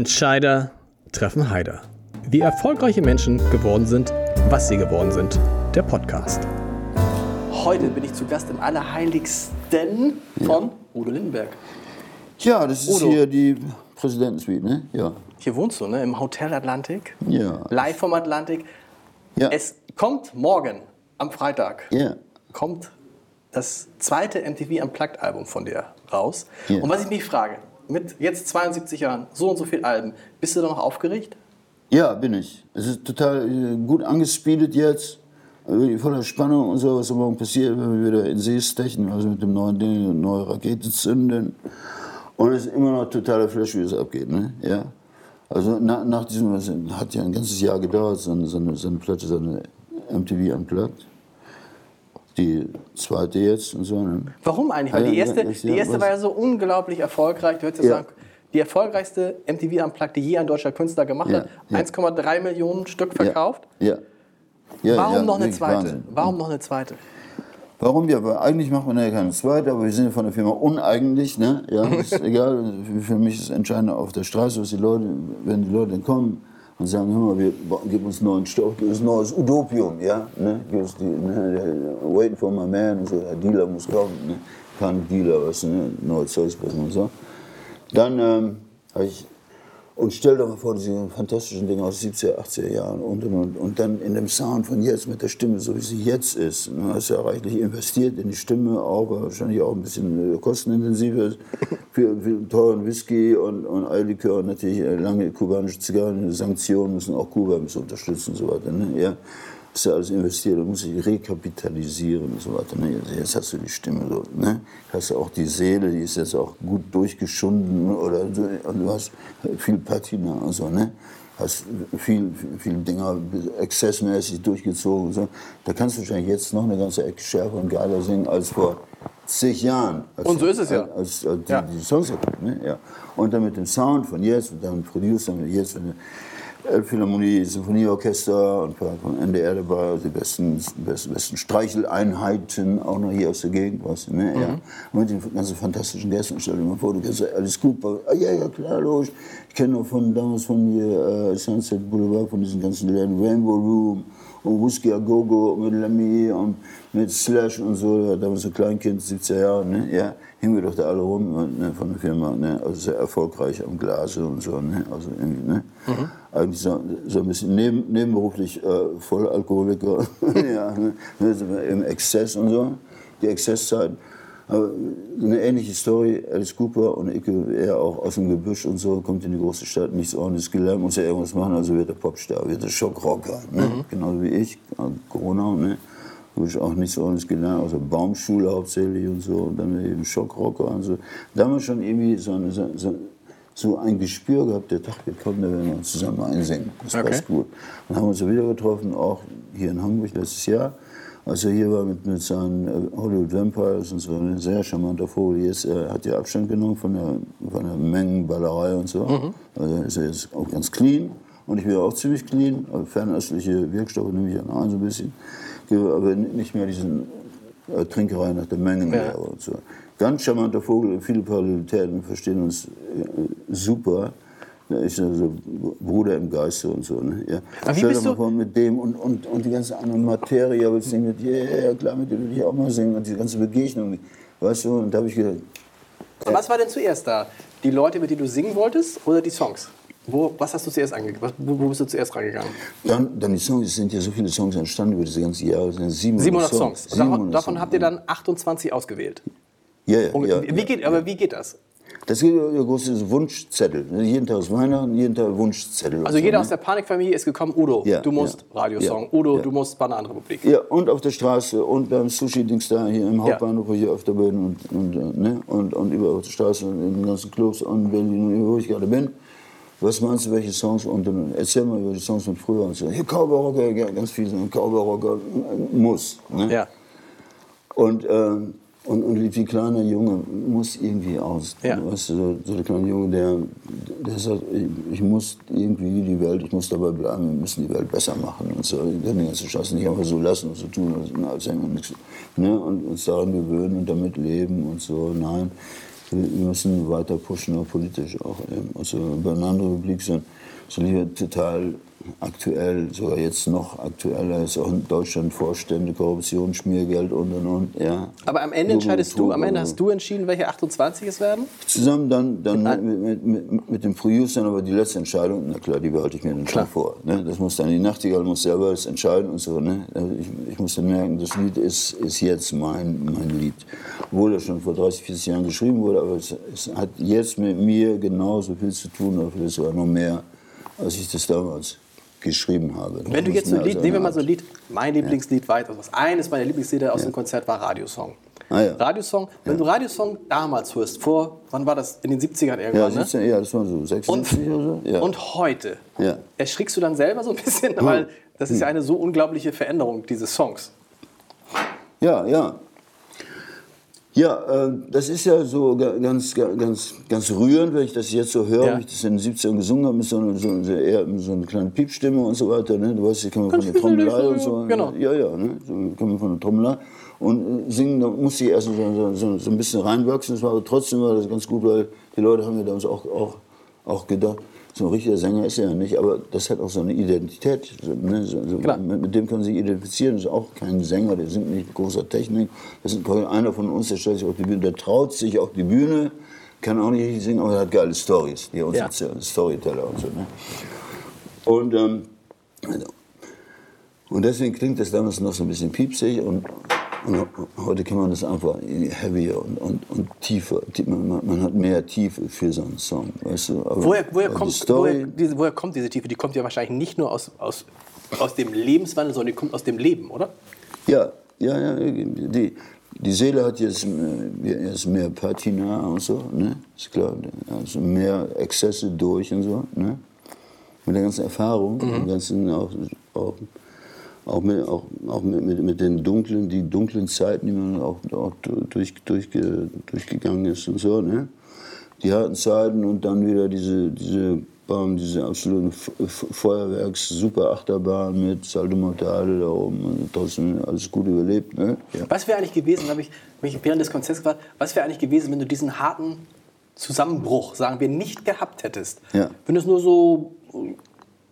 Entscheider treffen Heider. Wie erfolgreiche Menschen geworden sind, was sie geworden sind. Der Podcast. Heute bin ich zu Gast im Allerheiligsten von Udo Lindenberg. Ja, das ist Udo. hier die Präsidentensuite, ne? Ja. Hier wohnst du, ne? Im Hotel Atlantik. Ja. Live vom Atlantik. Ja. Es kommt morgen, am Freitag, Ja. kommt das zweite MTV Unplugged Album von dir raus. Ja. Und was ich mich frage, mit jetzt 72 Jahren, so und so viel Alben, bist du da noch aufgeregt? Ja, bin ich. Es ist total äh, gut angespeedet jetzt. Äh, Voller Spannung und so, was morgen passiert, wenn wir wieder in See stechen, also mit dem neuen Ding, eine neue Rakete zünden. Und es ist immer noch totaler Flash, wie es abgeht. Ne? Ja. Also na, nach diesem, das hat ja ein ganzes Jahr gedauert, so eine, so eine, so Platte, so MTV Unplugged. Die zweite jetzt und so. Ne? Warum eigentlich? Weil die erste, die erste war ja so unglaublich erfolgreich. Du hättest ja sagen, die erfolgreichste MTV Unplugged, die je ein deutscher Künstler gemacht Ja, hat. ja. 1,3 Millionen Stück verkauft. Ja. ja. Warum noch eine zweite? Wahnsinn. Warum noch eine zweite? Warum? Ja, weil eigentlich macht man ja keine zweite, aber wir sind ja von der Firma uneigentlich, ne? Ja, ist egal. Für mich ist entscheidend auf der Straße, was die Leute, wenn die Leute kommen und sagen, hör mal, wir gib uns neuen Stoff, gib uns neues Utopium, ja? Ne? Gib uns die, ne? der- Waiting for my man so, der Dealer muss kommen, ne? Kein Dealer, was, ne? Neues Zeugs und so. Dann ähm, habe ich und stell dir mal vor, diese fantastischen Dinge aus den 70er, 80er Jahren und, und, und, dann in dem Sound von jetzt mit der Stimme, so wie sie jetzt ist. Du hast ja reichlich investiert in die Stimme, auch wahrscheinlich auch ein bisschen äh, kostenintensiver für, für teuren Whisky und, und Eierlikör und natürlich äh, lange kubanische Zigarren. Sanktionen müssen auch Kuba ein bisschen unterstützen und so weiter. Ne? Ja. Das ist ja alles investiert, da muss ich rekapitalisieren und so weiter. Ne? Jetzt hast du die Stimme so, ne? Hast du auch die Seele, die ist jetzt auch gut durchgeschunden oder so, und du hast viel Patina und so, ne? Hast viel, viel, Dinger exzessmäßig durchgezogen und so. Da kannst du wahrscheinlich jetzt noch eine ganze Ecke schärfer und geiler singen als vor zig Jahren. Als, Und so ist es ja. Als, als die, Ja. die Songs hatten, ne? ja. Und dann mit dem Sound von jetzt und dann Producer mit jetzt, du Elbphilharmonie, Symphonieorchester und ein paar von NDR dabei, also die besten, besten, besten Streicheleinheiten, auch noch hier aus der Gegend, weißt du, ne? Ja. Und mit den ganzen fantastischen Gästen, stell dir mal vor, du kennst Alice Cooper, ah, ja, ja, klar, logisch. Ich kenne noch von damals von hier äh, Sunset Boulevard, von diesen ganzen Läden, Rainbow Room und Whiskey A Go Go mit Lemmy und mit Slash und so, damals ein Kleinkind, 70er Jahre, ne? Ja, hingen wir doch da alle rum ne, von der Firma, ne? Also sehr erfolgreich am Glase und so, ne? Also irgendwie, ne? Eigentlich so, so ein bisschen neben, nebenberuflich äh, Vollalkoholiker, ja, ne? So im Exzess und so, die Exzesszeit. Aber eine ähnliche Story, Alice Cooper und ich, er auch aus dem Gebüsch und so, kommt in die große Stadt, nichts ordentliches gelernt, muss ja irgendwas machen, also wird er Popstar, wird er Schockrocker, ne? genauso wie ich, Corona, ne? Habe ich auch nichts ordentliches gelernt, außer Baumschule hauptsächlich und so, und dann eben Schockrocker und so. Damals schon irgendwie so, eine, so, so, ein Gespür gehabt, der Tag wird kommen, da werden wir uns zusammen einsingen. Das Okay. passt gut. Dann haben wir uns ja wieder getroffen, auch hier in Hamburg letztes Jahr, als er hier war mit, mit seinen äh, Hollywood Vampires und so, ein sehr charmanter Vogel. Jetzt äh, hat er Abstand genommen von der, von der Mengenballerei und so. Also ist er jetzt auch ganz clean. Und ich bin auch ziemlich clean, also fernöstliche Wirkstoffe nehme ich ja noch ein so ein bisschen. Aber nicht mehr diesen äh, Trinkerei nach der Mengenlehre Ja. und so. Ganz charmanter Vogel, viele Parallelitäten, verstehen uns äh, super. Er ist also Bruder im Geiste und so. Ne? Ja. Aber Stell dir mal vor, mit dem und, und, und die ganze andere Materie, aber ich singe mit dir, ja, ja, klar, mit dir will ich auch mal singen und die ganze Begegnung. Weißt du, und da habe ich gedacht, Und was war denn zuerst da? Die Leute, mit denen du singen wolltest oder die Songs? Wo, was hast du zuerst angegangen? Wo, wo bist du zuerst rangegangen? dann, dann die Songs, es sind ja so viele Songs entstanden über diese ganzen Jahre, es sind 700, 700 Songs. Und davon, 700 davon Songs. habt ihr dann 28 ausgewählt. Ja, ja, Und ja, wie ja. geht, aber wie geht das? Das gibt ja großes Wunschzettel. Jeden Tag ist Weihnachten, jeden Tag Wunschzettel. Also so, jeder ne? aus der Panikfamilie ist gekommen, Udo, Ja, du musst ja, Radiosong, ja, Udo, ja. du musst Bananenrepublik. Ja, und auf der Straße und beim Sushi-Dings da hier im Hauptbahnhof, wo ich hier öfter bin und, und, äh, ne? und, und überall auf der Straße und in den ganzen Clubs und Berlin und wo ich gerade bin. Was meinst du, welche Songs? Und dann erzähl mal über die Songs von früher und so. Hier Cowboy Rocker, ja, ganz viel so. Cowboy Rocker äh, muss. Ne? Ja. Und, ähm, und, und wie kleiner Junge muss irgendwie aus. Ja. Weißt du, so, so der kleine Junge, der, der sagt, ich, ich muss irgendwie die Welt, ich muss dabei bleiben, wir müssen die Welt besser machen und so. Wir können die ganze Scheiße nicht einfach so lassen und so tun, als, als nichts. Ne? Und uns daran gewöhnen und damit leben und so. Nein, wir wir müssen weiter pushen, auch politisch auch. eben. Also Banana Republik sind, sind hier total aktuell, sogar jetzt noch aktueller, ist auch in Deutschland Vorstände, Korruption, Schmiergeld und und und. Ja. Aber am Ende entscheidest du, am Ende hast du entschieden, welche 28 es werden? Zusammen dann, dann mit, mit, mit, mit dem Producern, aber die letzte Entscheidung, na klar, die behalte ich mir dann schon vor. Ne? Das muss dann die Nachtigall muss selber das entscheiden und so. Ne? Also Ich, ich muss dann merken, das Lied ist, ist jetzt mein, mein Lied. Obwohl das schon vor 30, 40 Jahren geschrieben wurde, aber es, es hat jetzt mit mir genauso viel zu tun, oder vielleicht sogar noch mehr, als ich das damals geschrieben habe. Wenn du jetzt so ein Lied, als nehmen wir mal so ein. Lied, mein Lieblingslied weit, also eines meiner Lieblingslieder aus dem Konzert war Radiosong. Ah, ja. Radiosong, wenn du Radiosong damals hörst, vor, wann war das? In den 70ern Ja, irgendwann, ne? 17, ja, das war so 76 oder so. Ja. Und heute, Ja. erschrickst du dann selber so ein bisschen, weil das ist ja eine so unglaubliche Veränderung dieses Songs. Ja, ja. Ja, äh, das ist ja so ga- ganz, ga- ganz, ganz rührend, wenn ich das jetzt so höre, Ja. wie ich das in den 70ern gesungen habe, mit so, einer- so, mit so einer kleinen Piepstimme und so weiter. Ne? Du weißt, ich komme von der Trommelei und so. genau. Ja, ja, ne? ich komme von der Trommelei. Und äh, singen, da musste ich erst so, so, so, so ein bisschen reinwachsen. Das war aber trotzdem war das ganz gut, weil die Leute haben mir damals auch, auch, auch gedacht, so ein richtiger Sänger ist er ja nicht, aber das hat auch so eine Identität. So, ne? so, so, mit, mit dem kann man sich identifizieren. Das ist auch kein Sänger, der singt nicht mit großer Technik. Das ist einer von uns, der stellt sich auf die Bühne, der traut sich auf die Bühne, kann auch nicht richtig singen, aber er hat geile Stories. Die uns Ja. erzählen, Storyteller und so. Ne? Und, ähm, und deswegen klingt das damals noch so ein bisschen piepsig und, und heute kann man das einfach heavier und, und, und tiefer. Man, man hat mehr Tiefe für so einen Song. Weißt du? Woher, woher, kommt, Story, woher, diese, woher kommt diese Tiefe? Die kommt ja wahrscheinlich nicht nur aus, aus, aus dem Lebenswandel, sondern die kommt aus dem Leben, oder? Ja, ja, ja. Die, die Seele hat jetzt, äh, jetzt mehr Patina und so, ne? Ist klar. Also mehr Exzesse durch und so, ne? Mit der ganzen Erfahrung, dem ganzen auch, auch, auch, mit, auch, auch mit, mit, mit den dunklen, die dunklen Zeiten, die man auch, auch durch, durch, durchgegangen ist und so, ne? Die harten Zeiten und dann wieder diese, diese Bahn, diese absoluten Feuerwerks, super Achterbahn mit Salto Mortale da oben und trotzdem alles gut überlebt, ne? Ja. Was wäre eigentlich gewesen, habe ich mich während des Konzerts gefragt, was wäre eigentlich gewesen, wenn du diesen harten Zusammenbruch, sagen wir, nicht gehabt hättest? Ja. Wenn es nur so,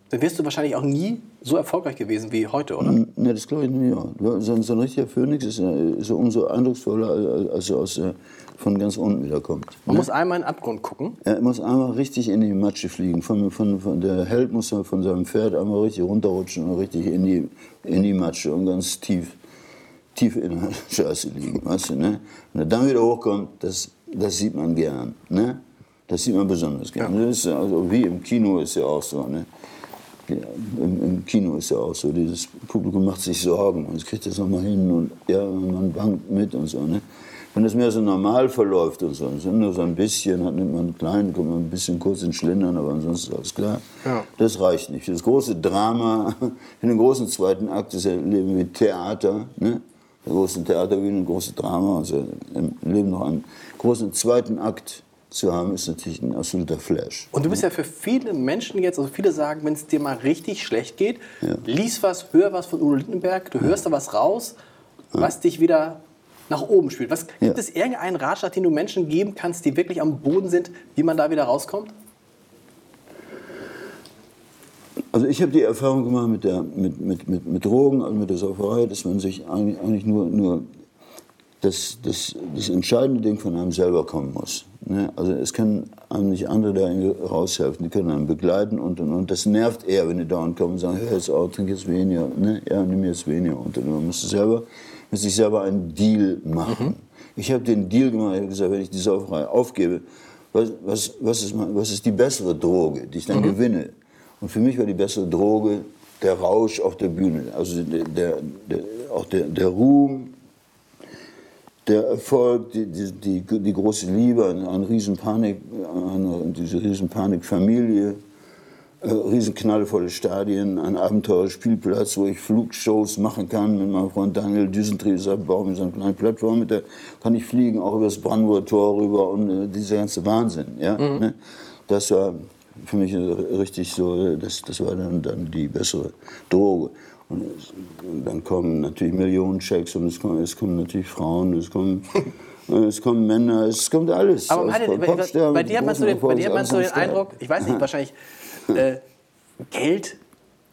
dann wärst du wahrscheinlich auch nie so erfolgreich gewesen wie heute, oder? Ne, das glaube ich nicht. Ja. So, ein- so ein richtiger Phönix ist, äh, ist so umso eindrucksvoller, als- als er aus, äh, von ganz unten wieder kommt. Man muss einmal in den Abgrund gucken. Er muss einmal richtig in die Matsche fliegen. Von, von, von, der Held muss von seinem Pferd einmal richtig runterrutschen und richtig in die, in die Matsche und ganz tief, tief in der Scheiße liegen. Weißt du, ne? Wenn er dann wieder hochkommt, das, das sieht man gern. Ne? Das sieht man besonders gern. Das ist also wie im Kino ist ja auch so. Ne? Ja, im, Im Kino ist ja auch so, dieses Publikum macht sich Sorgen und es kriegt das nochmal hin und ja, man bangt mit und so. Ne? Wenn das mehr so normal verläuft und so, so nur so ein bisschen, hat nimmt man einen kleinen, kommt man ein bisschen kurz ins Schlendern, aber ansonsten ist alles klar. Ja. Das reicht nicht. Das große Drama, in den großen zweiten Akt ist ja Leben wie Theater, ne? Der große Theater wie ein großes Drama, also im Leben noch einen großen zweiten Akt zu haben, ist natürlich ein absoluter Flash. Und du bist ja für viele Menschen jetzt, also viele sagen, wenn es dir mal richtig schlecht geht, Ja. lies was, hör was von Udo Lindenberg, du hörst da was raus, was dich wieder nach oben spielt. Was. Gibt es irgendeinen Ratschlag, den du Menschen geben kannst, die wirklich am Boden sind, wie man da wieder rauskommt? Also ich habe die Erfahrung gemacht mit, der, mit, mit, mit, mit Drogen, also mit der Sauferei, dass man sich eigentlich, eigentlich nur, nur das, das, das entscheidende Ding von einem selber kommen muss. Ne? Also es können einem nicht andere da raushelfen, die können einen begleiten und, und, und. Das nervt eher, wenn die dauernd kommen und sagen, hör jetzt auf, trink jetzt weniger, ne? ja, nimm jetzt weniger. Und, und man muss selber, mit sich selber einen Deal machen. Ich habe den Deal gemacht, ich habe gesagt, wenn ich die Sauferei aufgebe, was, was, was, ist, mein- was ist die bessere Droge, die ich dann gewinne? Und für mich war die bessere Droge der Rausch auf der Bühne. Also der, der, der, auch der, der Ruhm, der Erfolg, die, die, die, die große Liebe, eine, eine Riesenpanik, eine, diese Riesenpanikfamilie, äh, riesenknallvolle Stadien, ein Abenteuerspielplatz, wo ich Flugshows machen kann mit meinem Freund Daniel Düsentrieb. Ich baue mir so eine kleine Plattform, mit der kann ich fliegen, auch über das Brandenburger Tor rüber und äh, dieser ganze Wahnsinn. Ja? Ne? Das war für mich äh, richtig so, äh, das, das war dann, dann die bessere Droge. Und, es- und dann kommen natürlich Millionen Checks und es kommen, es kommen natürlich Frauen, es kommen äh, es kommen Männer, es kommt alles. Aber meine, bei, bei mit dir hat man so den, bei dir hat man so den. Eindruck, ich weiß nicht, wahrscheinlich, äh, Geld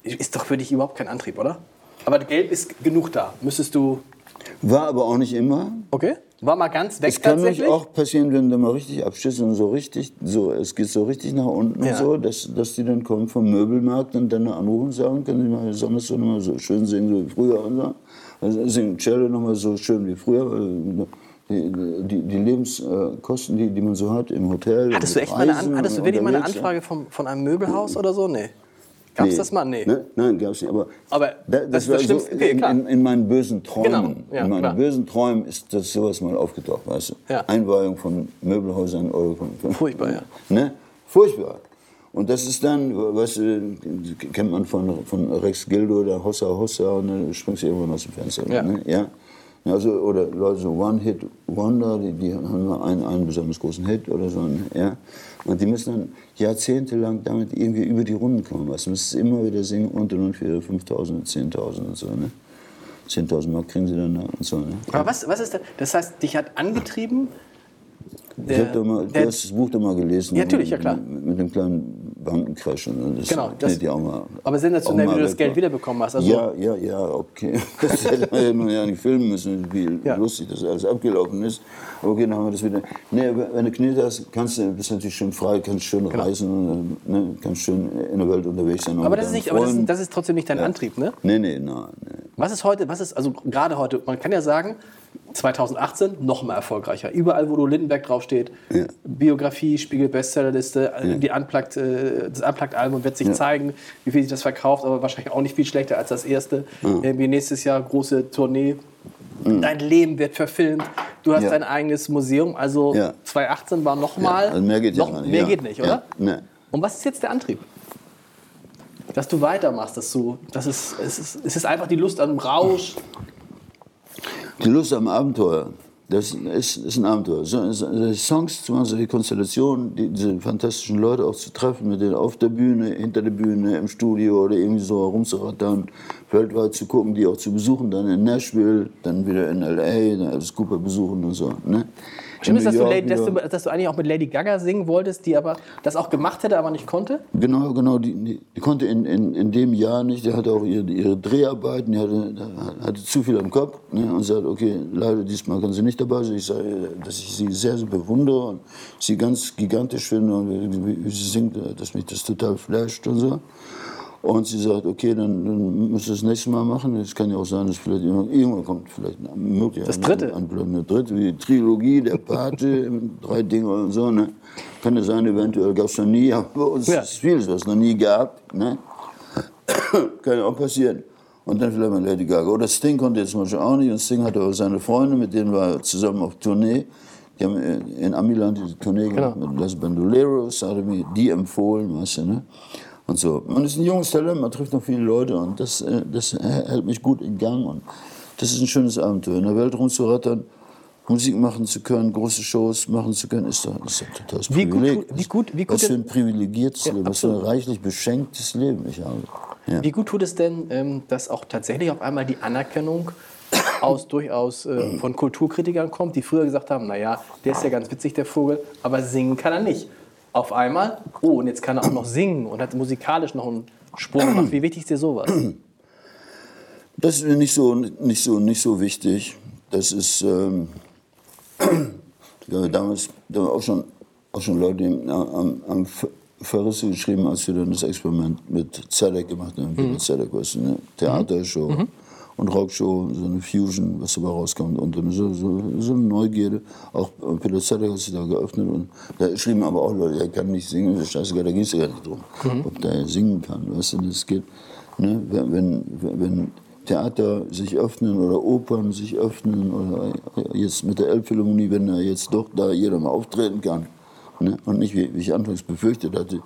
ist doch für dich überhaupt kein Antrieb, oder? Aber Geld ist genug da. Müsstest du. War aber auch nicht immer. Okay. War mal ganz weg Es kann tatsächlich. nämlich auch passieren, wenn du mal richtig abschießt und so richtig, so, es geht so richtig nach unten Ja. und so, dass, dass die dann kommen vom Möbelmarkt und dann anrufen und sagen, können Sie mal besonders so nochmal so schön singen so wie früher und so. Also singen Cello nochmal so schön wie früher. Die, die, die Lebenskosten, die, die man so hat im Hotel. hattest du echt mal eine, hattest du wirklich mal eine. Anfrage vom, von einem Möbelhaus oder so? Nee. Gab's Nee. das mal? Nee. Ne? Nein, gab's nicht. Aber, Aber da, das das, war so. Okay, in, in, in meinen bösen Träumen. Genau, ja, in meinen klar. bösen Träumen ist das sowas mal aufgetaucht, weißt du? Ja. Einweihung von Möbelhäusern von, von Furchtbar, ja. Ne? Furchtbar. Und das ist dann, weißt du, kennt man von, von Rex Gildo, der Hossa Hossa, und dann springst du irgendwann aus dem Fenster. Ja. Ne? ja? Also, oder Leute so One-Hit-Wonder, die, die haben nur einen, einen besonders großen Hit oder so. Ja? Und die müssen dann jahrzehntelang damit irgendwie über die Runden kommen. Du, müssen immer wieder singen und und und für 5.000, 10.000 und so. Ne? 10.000 Mark kriegen sie dann da und so. Ne? Aber was, was ist das? Das heißt, dich hat angetrieben. Ich hab doch mal, der- du hast das Buch doch mal gelesen. Ja, natürlich, ja, klar. Mit, mit dem kleinen Bankencrash. Und das Genau, das- ja auch mal, aber sensationell, wie du das Geld ne? wiederbekommen hast. Also, ja, ja, ja, okay. Das hätte man ja nicht filmen müssen, wie Ja. lustig das alles abgelaufen ist. Okay, dann haben wir das wieder. Nee, wenn du Knete hast, kannst du, bist du natürlich schön frei, kannst schön reisen, und, ne, kannst schön in der Welt unterwegs sein. Genau. aber das ist nicht, aber das das ist trotzdem nicht dein Antrieb, ne? Nee, nee, nein, nee. Was ist heute, was ist, also gerade heute, man kann ja sagen, 2018 noch mal erfolgreicher. Überall, wo du Lindenberg draufsteht, Ja. Biografie, Spiegel Bestsellerliste, die Unplugged, äh, das Unplugged-Album wird sich Ja. zeigen, wie viel sich das verkauft, aber wahrscheinlich auch nicht viel schlechter als das erste. Irgendwie nächstes Jahr große Tournee. Dein Leben wird verfilmt. Du hast Ja. dein eigenes Museum. Also Ja. 2018 war noch mal. also mehr geht ja noch, nicht, Mehr ja. geht nicht, Ja. oder? Nee. Und was ist jetzt der Antrieb? Dass du weitermachst, dass du, das ist, es ist, es ist einfach die Lust am Rausch. Die Lust am Abenteuer, das ist, ist ein Abenteuer. So, so, die Songs zu machen, so die Konstellation, die, diese fantastischen Leute auch zu treffen, mit denen auf der Bühne, hinter der Bühne, im Studio oder irgendwie so herumzurattern, weltweit zu gucken, die auch zu besuchen, dann in Nashville, dann wieder in L.A., dann Alice Cooper besuchen und so. Ne? Stimmt es, dass du, York Lady, dass, du, dass du eigentlich auch mit Lady Gaga singen wolltest, die aber das auch gemacht hätte, aber nicht konnte? Genau, genau. Die, die, konnte in, in, in dem Jahr nicht. Die hatte auch ihre, ihre Dreharbeiten, die hatte, hatte zu viel am Kopf. Ne, und sagte, okay, leider diesmal kann sie nicht dabei sein. Ich sage, dass ich sie sehr, sehr bewundere und sie ganz gigantisch finde und wie, wie sie singt, dass mich das total flasht und so. Und sie sagt, okay, dann, dann müsst ihr das nächste Mal machen. Es kann ja auch sein, dass vielleicht irgendwann, kommt vielleicht möglich Das Dritte. Ein, ein, eine dritte, wie die Trilogie, der Pate, drei Dinge und so. Ne? Kann ja sein, eventuell gab es noch nie, aber bei uns Ja. ist vieles, was es noch nie gab. Ne? kann ja auch passieren. Und dann vielleicht mal Lady Gaga. Oder Sting konnte jetzt Beispiel auch nicht. Und Sting hatte auch seine Freunde, mit denen war er zusammen auf Tournee. Die haben in Amiland diese Tournee gemacht Genau. mit Los Bandoleros, hatte mir die empfohlen, weißt du, ne? Und so. Man ist ein junges Talent, man trifft noch viele Leute und das, äh, das hält mich gut in Gang. Und das ist ein schönes Abenteuer. In der Welt rumzurattern, Musik machen zu können, große Shows machen zu können, ist doch, ist doch totales Wie gut Privileg. wie gut- wie gut was für ein privilegiertes Ja, Leben, was für ein absolut. reichlich beschenktes Leben ich habe. Ja. Wie gut tut es denn, ähm, dass auch tatsächlich auf einmal die Anerkennung aus durchaus äh, von Kulturkritikern kommt, die früher gesagt haben, naja, der ist ja ganz witzig, der Vogel, aber singen kann er nicht. Auf einmal, oh, und jetzt kann er auch noch singen und hat musikalisch noch einen Sprung gemacht. Wie wichtig ist dir sowas? Das ist mir nicht so, nicht so, nicht so wichtig. Das ist ähm, ja, damals da waren auch schon, auch schon Leute am, am Ver- Verrisse geschrieben, als wir dann das Experiment mit Zedek gemacht haben. Mhm. Zedek was eine Theatershow und Rockshow, so eine Fusion, was dabei rauskommt. Und so, so, so eine Neugierde. Auch Zedek hat sich da geöffnet. Und da schrieben aber auch Leute, er kann nicht singen, das scheißegal, da ging es ja gar nicht drum, Mhm. ob der singen kann. Weißt du, das geht. Ne? Wenn, wenn, wenn Theater sich öffnen oder Opern sich öffnen oder jetzt mit der Elbphilharmonie, wenn er jetzt doch da jeder mal auftreten kann. Ne? Und nicht, wie, wie ich anfangs befürchtet hatte,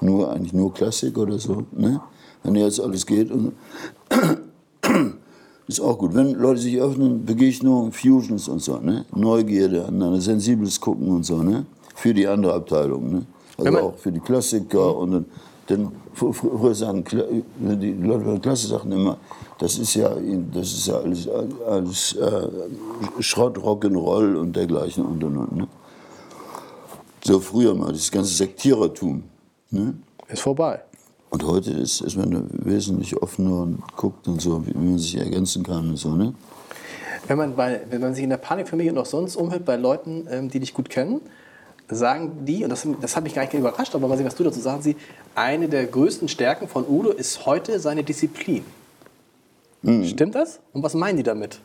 nur eigentlich nur Klassik oder so. Ne? Wenn jetzt alles geht. Und ist auch gut. Wenn Leute sich öffnen, Begegnungen, Fusions und so, ne? Neugierde, aneinander, sensibles Gucken und so, ne? Für die andere Abteilung, ne? Also auch für die Klassiker und dann, Denn fr- fr- früher sagen die Leute von Klasse sagten immer, das ist ja, das ist ja alles, alles äh, Schrott, Rock'n'Roll und dergleichen und und und. Ne? So früher mal, das ganze Sektierertum. Ne? Ist vorbei. Und heute ist, ist man wesentlich offener und guckt und so, wie man sich ergänzen kann und so. Ne? Wenn man, bei, wenn man sich in der Panikfamilie und auch sonst umhört bei Leuten, ähm, die dich gut kennen, sagen die, und das, das hat mich gar nicht überrascht, aber mal sehen, was du dazu sagen sie, eine der größten Stärken von Udo ist heute seine Disziplin. Stimmt das? Und was meinen die damit?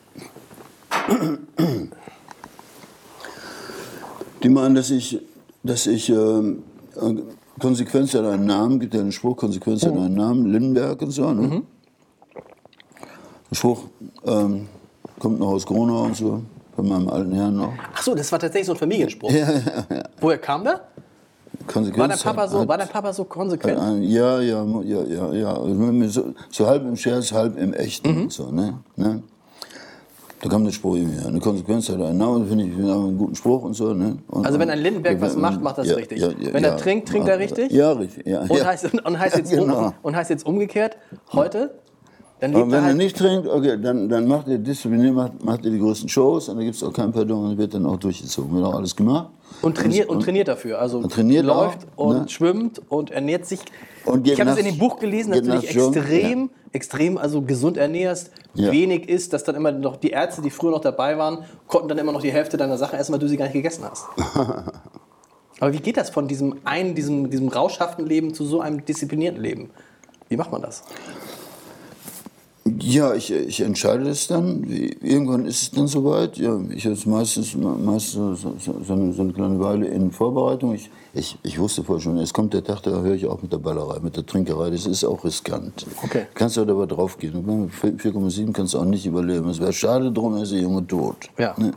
Die meinen, dass ich, dass ich äh, Konsequenz hat einen Namen, gibt ja einen Spruch, Konsequenz hat einen Namen, Lindenberg und so. Ne? Der Spruch ähm, kommt noch aus Gronau und so, von meinem alten Herrn noch. Ach so, das war tatsächlich so ein Familienspruch. Woher kam der? Konsequenz War dein Papa so, hat- war dein Papa so konsequent? ein, ja, ja, ja, ja, ja. Also So, so halb im Scherz, halb im Echten Mhm. und so, ne? ne? Da kam der Spruch irgendwie. Eine Konsequenz hat einen Namen, finde ich, finde ich einen guten Spruch und so. Ne? Und, Also wenn ein Lindenberg was macht, macht das ja, richtig. ja, ja, Wenn er trinkt, trinkt er richtig? Ja, richtig. Und, heißt, und, heißt jetzt Genau. um, und heißt jetzt umgekehrt, heute, dann Aber lebt wenn er halt nicht trinkt, okay, dann, dann macht er diszipliniert, macht, macht er die größten Shows und da gibt es auch kein Pardon und wird dann auch durchgezogen. Wird auch alles gemacht. und trainiert, und trainiert dafür. Also und trainiert läuft auch, und ne? schwimmt und ernährt sich. Und ich habe es in dem Buch gelesen, dass du dich extrem, extrem also gesund ernährst, Ja. wenig isst, dass dann immer noch die Ärzte, die früher noch dabei waren, konnten dann immer noch die Hälfte deiner Sachen essen, weil du sie gar nicht gegessen hast. Aber wie geht das von diesem einen, diesem, diesem rauschhaften Leben zu so einem disziplinierten Leben? Wie macht man das? Ja, ich, ich entscheide das dann. Irgendwann ist es dann soweit. Ja, ich habe es meistens, meistens so, so, so, eine, so eine kleine Weile in Vorbereitung. Ich, ich, ich wusste vorher schon, es kommt der Tag, da höre ich auch mit der Ballerei, mit der Trinkerei. Das ist auch riskant. Okay. Kannst aber dabei draufgehen. Und mit 4,7 kannst du auch nicht überleben. Es wäre schade drum, ist der Junge tot. Ja. Ne?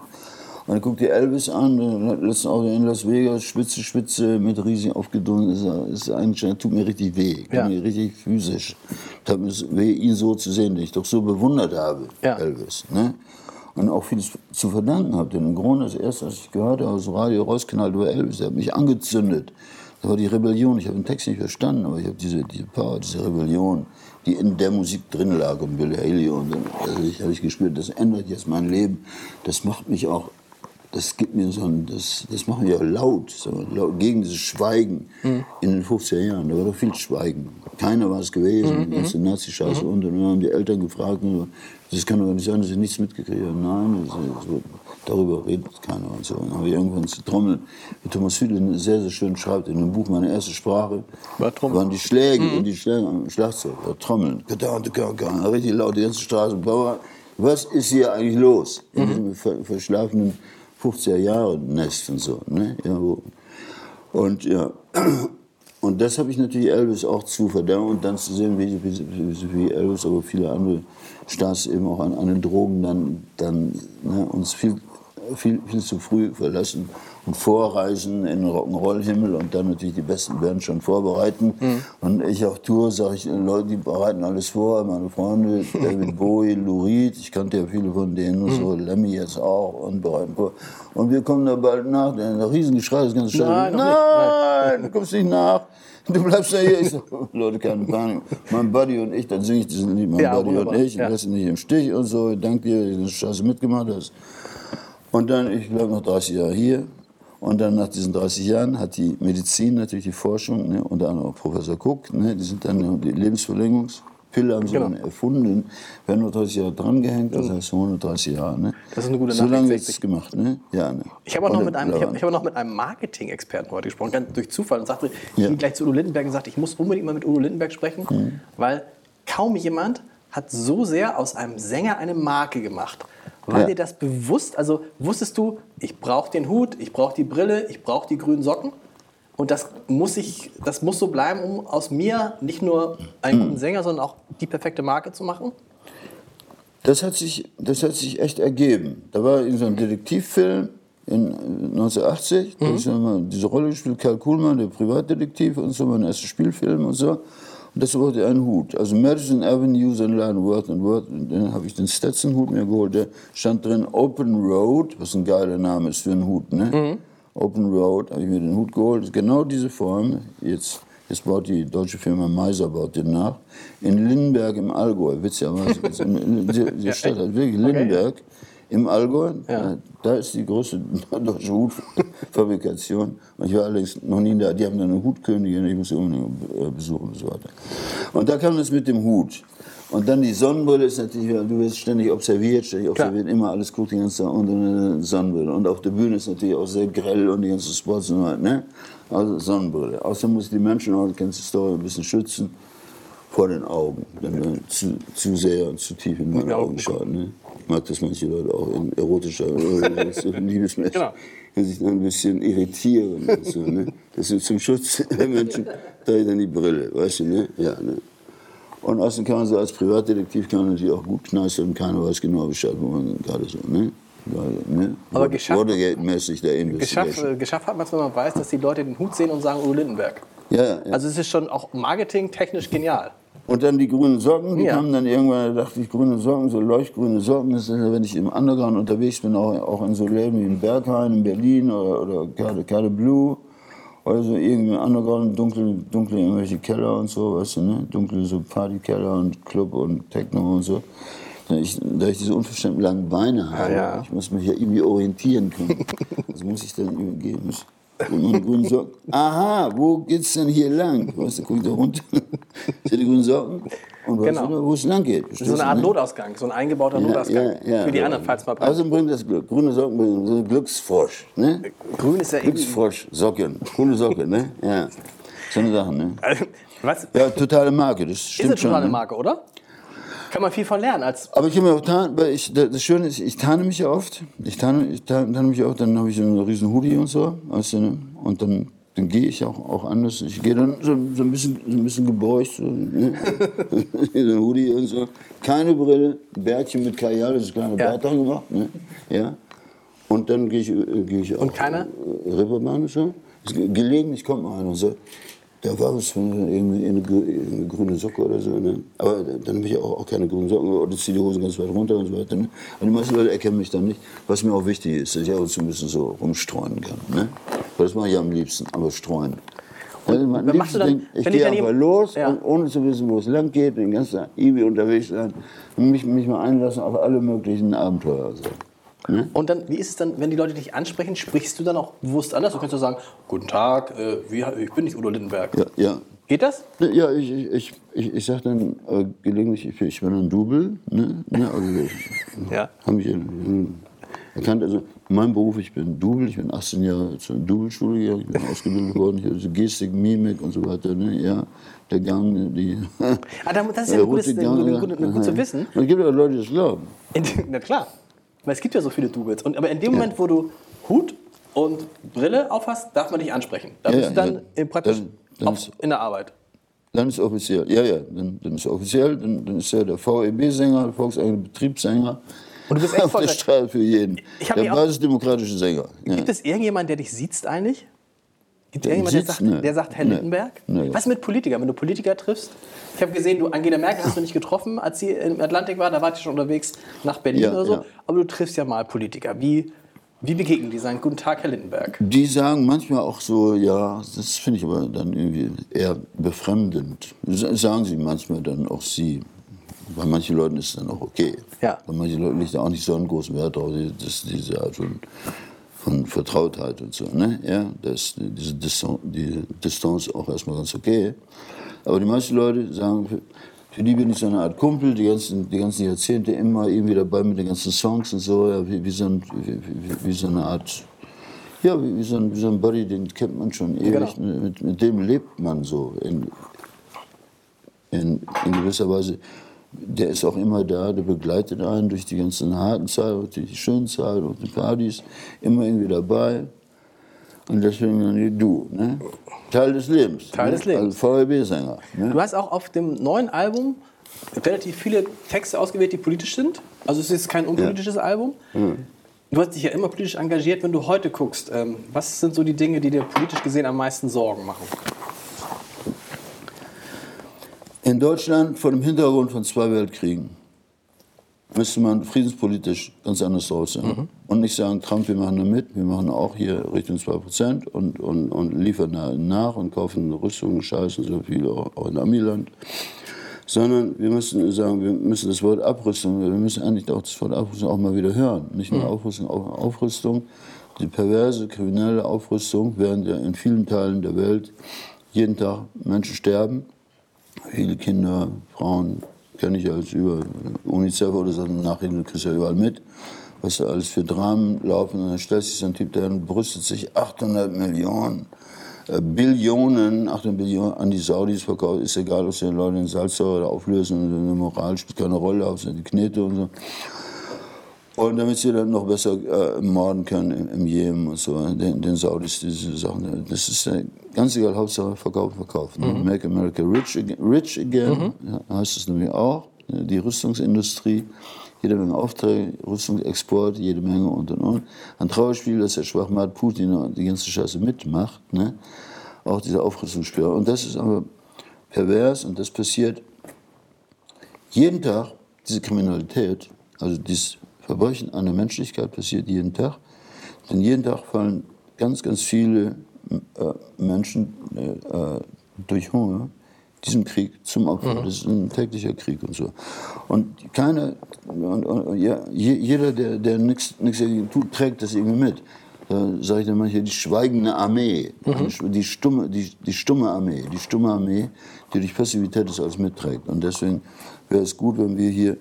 Dann guckt dir Elvis an, äh, letzten Auto in Las Vegas, Spitze, Spitze, mit riesig aufgedunsen. Ist, ist eigentlich, tut mir richtig weh, tut Ja. mir richtig physisch. Tut mir weh, ihn so zu sehen, den ich doch so bewundert habe, Ja. Elvis. Ne? Und auch vieles zu verdanken habe. Denn im Grunde, das erste, was ich gehört habe, aus dem Radio rausknallt über Elvis, der hat mich angezündet. Das war die Rebellion. Ich habe den Text nicht verstanden, aber ich habe diese, diese Power, diese Rebellion, die in der Musik drin lag und Billy Haley und so. Also ich habe ich gespürt, das ändert jetzt mein Leben. Das macht mich auch, das gibt mir so ein, das, das mich auch laut, so, laut gegen dieses Schweigen in den 50er Jahren. Da war doch viel Schweigen. Keiner war es gewesen, die ganze Nazi-Scheiße und und dann haben die Eltern gefragt, so, das kann doch nicht sein, dass ich nichts mitgekriegt habe. Nein, das, das, darüber redet keiner und so. Dann habe ich irgendwann zu trommeln, wie Thomas Fiedler sehr, sehr schön schreibt in dem Buch, meine erste Sprache, War Trommeln. waren die Schläge und die Schläge am Schlagzeug, war Trommeln. Richtig laut, die ganze Straße. Was ist hier eigentlich los? In diesem ver verschlafenen 50er Jahre Nest und so. Ne? Ja. Und ja. Und das habe ich natürlich Elvis auch zu verdanken und dann zu sehen, wie, wie, wie, wie Elvis, aber viele andere Stars eben auch an, an den Drogen dann, dann ne, uns viel, viel, viel zu früh verlassen und vorreisen in den Rock'n'Roll-Himmel und dann natürlich die besten Bands schon vorbereiten. Und ich auf Tour sage ich den Leuten, die bereiten alles vor, meine Freunde, David Bowie, Lou Reed, ich kannte ja viele von denen, und so Lemmy jetzt auch und bereiten vor. Und wir kommen da bald nach, ein Riesengeschrei, das ganze Nein, Stadion. nicht. Nein, du kommst nicht nach. Du bleibst ja hier. Ich so, Leute, keine Panik. Mein Buddy und ich, dann singe ich diesen Lied, mein Ja, Buddy wunderbar. und ich, Ja. und lass ihn nicht im Stich und so. Danke dir, dass du das Scheiße mitgemacht hast. Und dann, ich bleibe noch 30 Jahre hier. Und dann nach diesen 30 Jahren hat die Medizin natürlich die Forschung, ne, unter anderem auch Professor Cook, ne, die sind dann die Lebensverlängerungspille haben sie Genau. dann erfunden, werden nur 30 Jahre drangehängt, das heißt 130 Jahre. Ne? Das ist eine gute So Nachricht, lange wird 60. es gemacht, ne? Ja, ne? Ich habe auch noch mit einem, ich habe, ich habe noch mit einem Marketing-Experten heute gesprochen, ganz durch Zufall, und sagte, ich Ja. ging gleich zu Udo Lindenberg und sagte, ich muss unbedingt mal mit Udo Lindenberg sprechen, Mhm. weil kaum jemand hat so sehr aus einem Sänger eine Marke gemacht. War Ja. dir das bewusst? Also wusstest du, ich brauche den Hut, ich brauche die Brille, ich brauche die grünen Socken? Und das muss, ich, das muss so bleiben, um aus mir nicht nur einen guten Sänger, sondern auch die perfekte Marke zu machen? Das hat sich, das hat sich echt ergeben. Da war in so einem Detektivfilm in 1980, da ist mal diese Rolle gespielt, Karl Kuhlmann, der Privatdetektiv und so, mein erster Spielfilm und so. Und das wollte einen Hut. Also Madison Avenue, so ein Laden, Worth and Worth. Und dann habe ich den Stetson-Hut mir geholt. Da stand drin Open Road, was ein geiler Name ist für einen Hut, ne? Open Road, habe ich mir den Hut geholt. Genau diese Form. Jetzt Jetzt baut die deutsche Firma Meiser baut den nach. In Lindenberg im Allgäu, witzigerweise. Die, die Stadt hat wirklich Lindenberg im Allgäu. Ja. Da ist die große deutsche Hutfabrikation. Und ich war allerdings noch nie da. Die haben da eine Hutkönigin, ich muss sie unbedingt äh, besuchen und so weiter. Und da kam das mit dem Hut. Und dann die Sonnenbrille ist natürlich, du wirst ständig observiert, ständig Klar. observiert, immer alles gut die ganze Zeit unter eine Sonnenbrille. Und auf der Bühne ist natürlich auch sehr grell und die ganzen Spots und so weiter, ne? Also Sonnenbrille. Außerdem muss ich die Menschen auch, die ganze Story ein bisschen schützen vor den Augen. Wenn man zu, zu sehr und zu tief in meine Ja, Augen schaut, ne? Mag das manche Leute auch in erotischer, Liebesmenschen. Genau. Die sich dann ein bisschen irritieren. So, ne? Das ist zum Schutz der Menschen, da ist dann die Brille, weißt du, ne? Ja, ne? Und außerdem kann man so als Privatdetektiv kann man natürlich auch gut kneißen und keiner weiß genau Bescheid, wo man gerade so, ne? Ne? Aber geschafft- Watergate-mäßig der Geschafft, geschafft hat man es, wenn man weiß, dass die Leute den Hut sehen und sagen Udo Lindenberg. Ja, ja. Also es ist schon auch marketingtechnisch genial. Und dann die grünen Socken, die Ja. kamen dann irgendwann, da dachte ich, grüne Socken, so leuchtgrüne Socken, das ist, ja, wenn ich im Underground unterwegs bin, auch, auch in so Läden wie in Berghain, in Berlin oder, oder Cade, Cade Blue oder so irgendwie im Underground, dunkle, dunkle irgendwelche Keller und so, weißt du, ne? Dunkle so Partykeller und Club und Techno und so. Da ich, da ich diese unverständlich langen Beine habe, ja. ich muss mich ja irgendwie orientieren können. Das muss ich dann übergeben. Und grünen Socken. Aha, wo geht's denn hier lang? Weißt du, guck ich da runter. Sehe die grünen Socken? Und weißt Genau. du, wo es lang geht. So eine Art Notausgang, so ein eingebauter Notausgang. Für die anderen, falls mal brennt. Also bringt das Glück. Grüne Socken bringen so Glücksfrosch. Ne? Grün ist ja. Glücksfrosch, Socken. Grüne Socken, ne? Ja. So eine Sache, ne? Was? Ja, totale Marke, das Ist stimmt eine totale schon. Ne? Marke, oder? Kann man viel von lernen. Als Aber ich kann mir auch tarnen, weil ich, das Schöne ist, ich tarne mich ja oft. Ich tarne, ich tarne, tarne mich auch, dann habe ich so einen riesen Hoodie und so. Weißt du, ne? Und dann, dann gehe ich auch, auch anders. Ich gehe dann so, so, ein bisschen, so ein bisschen gebeugt, so, ne? so ein Hoodie und so. Keine Brille, Bärtchen mit Kajal, das ist kleine Ja. Bart gemacht. Ne? Ja. Und dann gehe ich, äh, gehe ich auch Und keiner? äh, so. Es- Gelegentlich kommt mal einer und sagt, da war von irgendwie eine, grü- eine grüne Socke oder so. Ne? Aber dann habe ich auch, auch keine grünen Socken oder ziehe die Hose ganz weit runter und so weiter. Ne? Und die meisten Leute erkennen mich dann nicht. Was mir auch wichtig ist, dass ich auch so ein bisschen so rumstreuen kann. Ne? Weil das mache ich am liebsten, aber streuen. Also mein was machst du dann, Ding, ich gehe einfach jemand- los, Ja. und ohne zu wissen, wo es lang geht, den ganzen Tag Ibi unterwegs sein und mich, mich mal einlassen auf alle möglichen Abenteuer. Also. Ne? Und dann, wie ist es dann, wenn die Leute dich ansprechen, sprichst du dann auch bewusst anders? Du kannst doch sagen, guten Tag, äh, wie, ich bin nicht Udo Lindenberg. Ja, ja. Geht das? Ja, ich, ich, ich, ich, sage dann äh, gelegentlich, ich, ich bin ein Double. Ne? Ne? Also ich Ja. habe mich äh, erkannt. Also mein Beruf, ich bin Double, ich bin 18 Jahre zur Double-Schule gegangen, ich bin ausgebildet worden, ich habe so Gestik, Mimik und so weiter. Ne? Ja, der Gang, die. Ah, da- das ist ja gut- ja. gut- gut zu wissen. Und es gibt ja Leute, die das glauben. Na klar. Weil es gibt ja so viele Doubles. Und, aber in dem Moment, wo du Hut und Brille aufhast, darf man dich ansprechen. Da Ja, bist du ja, dann ja. praktisch Dann- dann auf, ist- in der Arbeit. Dann ist offiziell, ja, ja, dann, dann ist offiziell, dann, dann ist er der VEB-Sänger, der volkseigene Betriebssänger. Und du bist echt auf der Straße für jeden. Ich der basisdemokratische Sänger. Ja. Gibt es irgendjemanden, der dich sieht eigentlich? Gibt es Der irgendjemanden, der sagt, Nee. der sagt Herr Nee. Lindenberg? Nee. Was mit Politikern? Wenn du Politiker triffst? Ich habe gesehen, du Angela Merkel hast du nicht getroffen, als sie im Atlantik war. Da wart ihr schon unterwegs nach Berlin Ja, oder so. ja. Aber du triffst ja mal Politiker. Wie, wie begegnen die? Sagen, guten Tag, Herr Lindenberg. Die sagen manchmal auch so, ja, das finde ich aber dann irgendwie eher befremdend. Sagen sie manchmal dann auch sie. Bei manchen Leuten ist es dann auch okay. Ja. Bei manchen Leuten liegt da auch nicht so einen großen Wert drauf, die- das, diese Art von, von Vertrautheit und so. Ne? Ja, das, diese Distanz, die Distanz auch erstmal ganz okay. Aber die meisten Leute sagen, für, die bin ich so eine Art Kumpel, die ganzen, die ganzen Jahrzehnte immer irgendwie dabei mit den ganzen Songs und so, ja, wie, wie, so, ein, wie, wie, so eine Art ja, wie, wie, so ein, wie so ein Buddy, den kennt man schon ewig. Genau. ne? Mit, mit dem lebt man so in, in, in gewisser Weise. Der ist auch immer da, der begleitet einen durch die ganzen harten Zeiten, durch die schönen Zeiten, durch die Partys, immer irgendwie dabei. Und deswegen dann du, ne? Teil des Lebens. Teil ne? des Lebens. Als VRB-Sänger. Ne? Du hast auch auf dem neuen Album relativ viele Texte ausgewählt, die politisch sind. Also es ist kein unpolitisches Album. Du hast dich ja immer politisch engagiert. Wenn du heute guckst, ähm, was sind so die Dinge, die dir politisch gesehen am meisten Sorgen machen? In Deutschland vor dem Hintergrund von zwei Weltkriegen müsste man friedenspolitisch ganz anders draus sein. Mhm. Und nicht sagen, Trump, wir machen da mit, wir machen auch hier Richtung 2% und, und, und liefern da nach und kaufen Rüstungen, Scheißen, so viel auch, auch in Amiland. Sondern wir müssen sagen, wir müssen das Wort Abrüstung, wir müssen eigentlich auch das Wort Abrüstung auch mal wieder hören. Nicht nur mhm. Aufrüstung, auch Aufrüstung. Die perverse, kriminelle Aufrüstung, während ja in vielen Teilen der Welt jeden Tag Menschen sterben, viele Kinder, Frauen, kenne ich als über UNICEF oder so Nachrichten, du kriegst ja überall mit, was da alles für Dramen laufen. Und dann stellt sich so ein Typ, der brüstet sich 800 Millionen, äh, Billionen, 800 Billionen an die Saudis verkauft. Ist egal, ob sie den Leute in Salzsäure auflösen, eine Moral spielt keine Rolle, außer die Knete und so. Und damit sie dann noch besser äh, morden können im, im Jemen und so, den, den Saudis diese Sachen. Das ist äh, ganz egal, Hauptsache verkaufen, verkaufen. Mhm. Make America rich again, rich again mhm. ja, heißt es nämlich auch. Die Rüstungsindustrie, jede Menge Aufträge, Rüstungsexport, jede Menge und und und. Ein Trauerspiel, dass der Schwachmat Putin die ganze Scheiße mitmacht. Ne? Auch diese Aufrüstungsspiele. Und das ist aber pervers und das passiert jeden Tag, diese Kriminalität, also dieses Verbrechen an der Menschlichkeit passiert jeden Tag. Denn jeden Tag fallen ganz, ganz viele äh, Menschen äh, äh, durch Hunger diesem Krieg zum Opfer. Mhm. Das ist ein täglicher Krieg und so. Und keine, und, und, ja, jeder, der, der nichts tut, trägt das irgendwie mit. Da sage ich dann manchmal die schweigende Armee, mhm. die, stumme, die, die stumme Armee, die stumme Armee, die durch Passivität das alles mitträgt. Und deswegen wäre es gut, wenn wir hier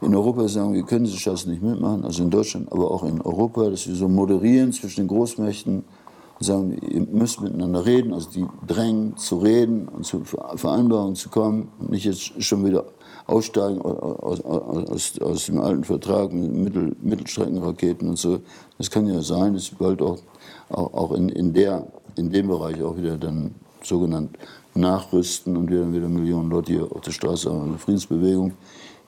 in Europa sagen, wir können diese Scheiße nicht mitmachen, also in Deutschland, aber auch in Europa, dass wir so moderieren zwischen den Großmächten und sagen, ihr müsst miteinander reden, also die drängen zu reden und zu Vereinbarungen zu kommen und nicht jetzt schon wieder aussteigen aus, aus, aus dem alten Vertrag mit Mittel, Mittelstreckenraketen und so. Das kann ja sein, dass bald auch, auch in, in, der, in dem Bereich auch wieder dann sogenannt nachrüsten und wir dann wieder Millionen Leute hier auf der Straße haben, eine Friedensbewegung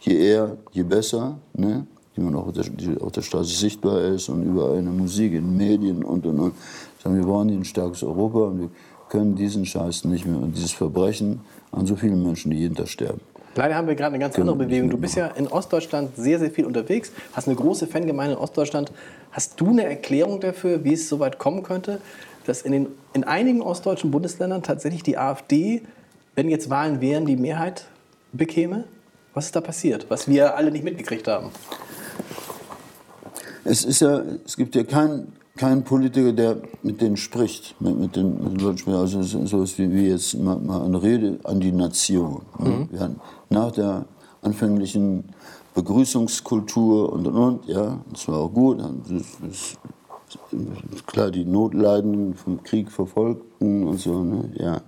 je eher, je besser, ne? die man auch auf der, auf der Straße sichtbar ist und überall in der Musik, in den Medien und und und. Sagen, wir brauchen hier ein starkes Europa und wir können diesen Scheiß nicht mehr und dieses Verbrechen an so vielen Menschen, die jeden Tag sterben. Leider haben wir gerade eine ganz andere Bewegung. Du bist ja in Ostdeutschland sehr, sehr viel unterwegs, hast eine große Fangemeinde in Ostdeutschland. Hast du eine Erklärung dafür, wie es so weit kommen könnte, dass in, den, in einigen ostdeutschen Bundesländern tatsächlich die AfD, wenn jetzt Wahlen wären, die Mehrheit bekäme? Was ist da passiert, was wir alle nicht mitgekriegt haben? Es, ist ja, es gibt ja keinen kein Politiker, der mit denen spricht, mit, mit, den, mit den Leuten spricht. Also so wie, wie jetzt mal, mal, eine Rede an die Nation. Mhm. Wir hatten nach der anfänglichen Begrüßungskultur und und und, ja, das war auch gut. Das, das, klar, die Notleidenden vom Krieg verfolgten und so, ne, ja.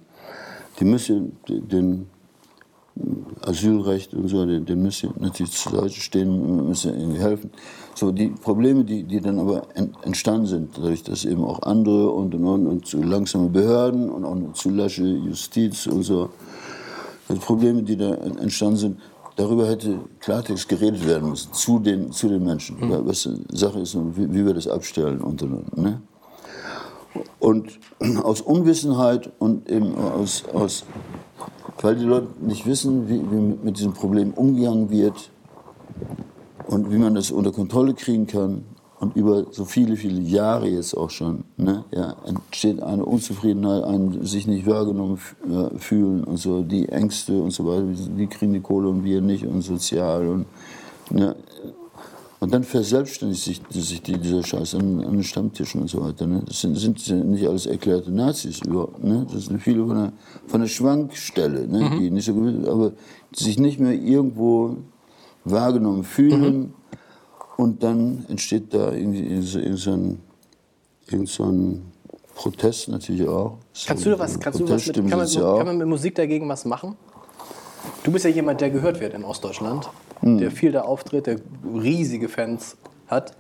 Die müssen den Asylrecht und so, den, den müssen natürlich zur Seite stehen, müssen ihnen helfen. So, die Probleme, die, die dann aber entstanden sind, dadurch, dass eben auch andere und, und, und, und zu langsame Behörden und auch eine zu lasche Justiz und so, die Probleme, die da entstanden sind, darüber hätte Klartext geredet werden müssen, zu den, zu den Menschen. Mhm. Was Sache ist, wie, wie wir das abstellen und, und, ne? und aus Unwissenheit und eben aus, aus weil die Leute nicht wissen, wie, wie mit diesem Problem umgegangen wird und wie man das unter Kontrolle kriegen kann. Und über so viele, viele Jahre jetzt auch schon ne, ja, entsteht eine Unzufriedenheit, ein sich nicht wahrgenommen fühlen und so, die Ängste und so weiter. Wie kriegen die Kohle und wir nicht und sozial. Und, ne, und dann verselbstständigt sich, sich die, dieser Scheiß an, an, den Stammtischen und so weiter. Ne? Das sind, sind, nicht alles erklärte Nazis überhaupt. Ne? Das sind viele von der, von der Schwankstelle, ne? Mhm. die nicht so gewillt, aber sich nicht mehr irgendwo wahrgenommen fühlen. Mhm. Und dann entsteht da irgendwie irgend so ein, irgend so ein Protest natürlich auch. Kannst du was, kannst du was mit, kann, man, kann man mit Musik dagegen was machen? Du bist ja jemand, der gehört wird in Ostdeutschland mhm. der viel da auftritt, der riesige Fans hat.